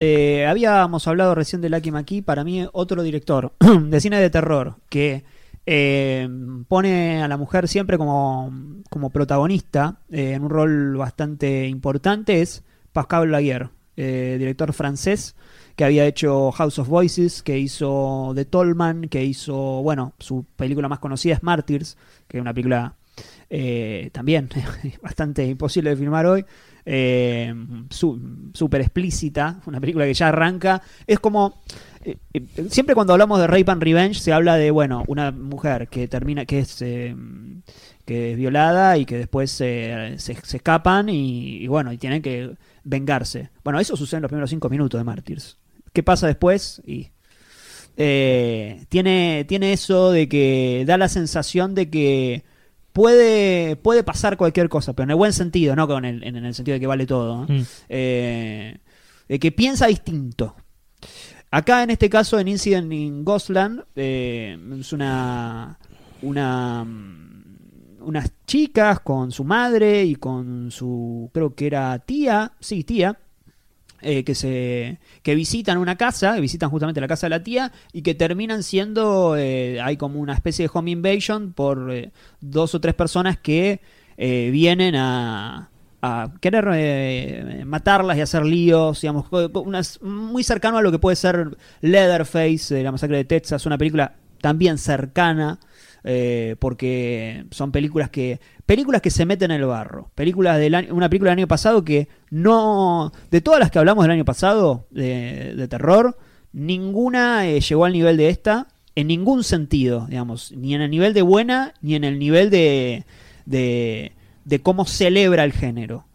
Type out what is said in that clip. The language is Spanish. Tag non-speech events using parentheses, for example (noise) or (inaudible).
Eh, habíamos hablado recién de Lucky McKee, para mí otro director (clears throat) de cine de terror que eh, pone a la mujer siempre como, como protagonista eh, en un rol bastante importante es Pascal Laguerre, director francés que había hecho House of Voices, que hizo The Tollman, que hizo, bueno, su película más conocida es Martyrs, que es una película también (laughs) bastante imposible de filmar hoy, eh, súper explícita, una película que ya arranca, es como... eh, eh, siempre cuando hablamos de Rape and Revenge se habla de, bueno, una mujer que termina, que es, eh, que es violada y que después se, se escapan y, bueno, y tienen que vengarse. Bueno, eso sucede en los primeros cinco minutos de Martyrs. ¿Qué pasa después? Y tiene, tiene eso de que da la sensación de que puede, puede pasar cualquier cosa, pero en el buen sentido, no con el, en el sentido de que vale todo. ¿no? Mm. Eh, de que piensa distinto. Acá en este caso, en Incident in Ghostland, eh, es una, una unas chicas con su madre y con su, creo que era tía, sí, tía, eh, que se que visitan una casa, que visitan justamente la casa de la tía y que terminan siendo, eh, hay como una especie de home invasion por eh, dos o tres personas que eh, vienen a, a querer matarlas y hacer líos, digamos, muy cercano a lo que puede ser Leatherface, la masacre de Texas, una película también cercana, eh, porque son películas que películas que se meten en el barro, películas del año, una película del año pasado que no, de todas las que hablamos del año pasado de, terror, ninguna eh, llegó al nivel de esta en ningún sentido, digamos, ni en el nivel de buena ni en el nivel de, de cómo celebra el género.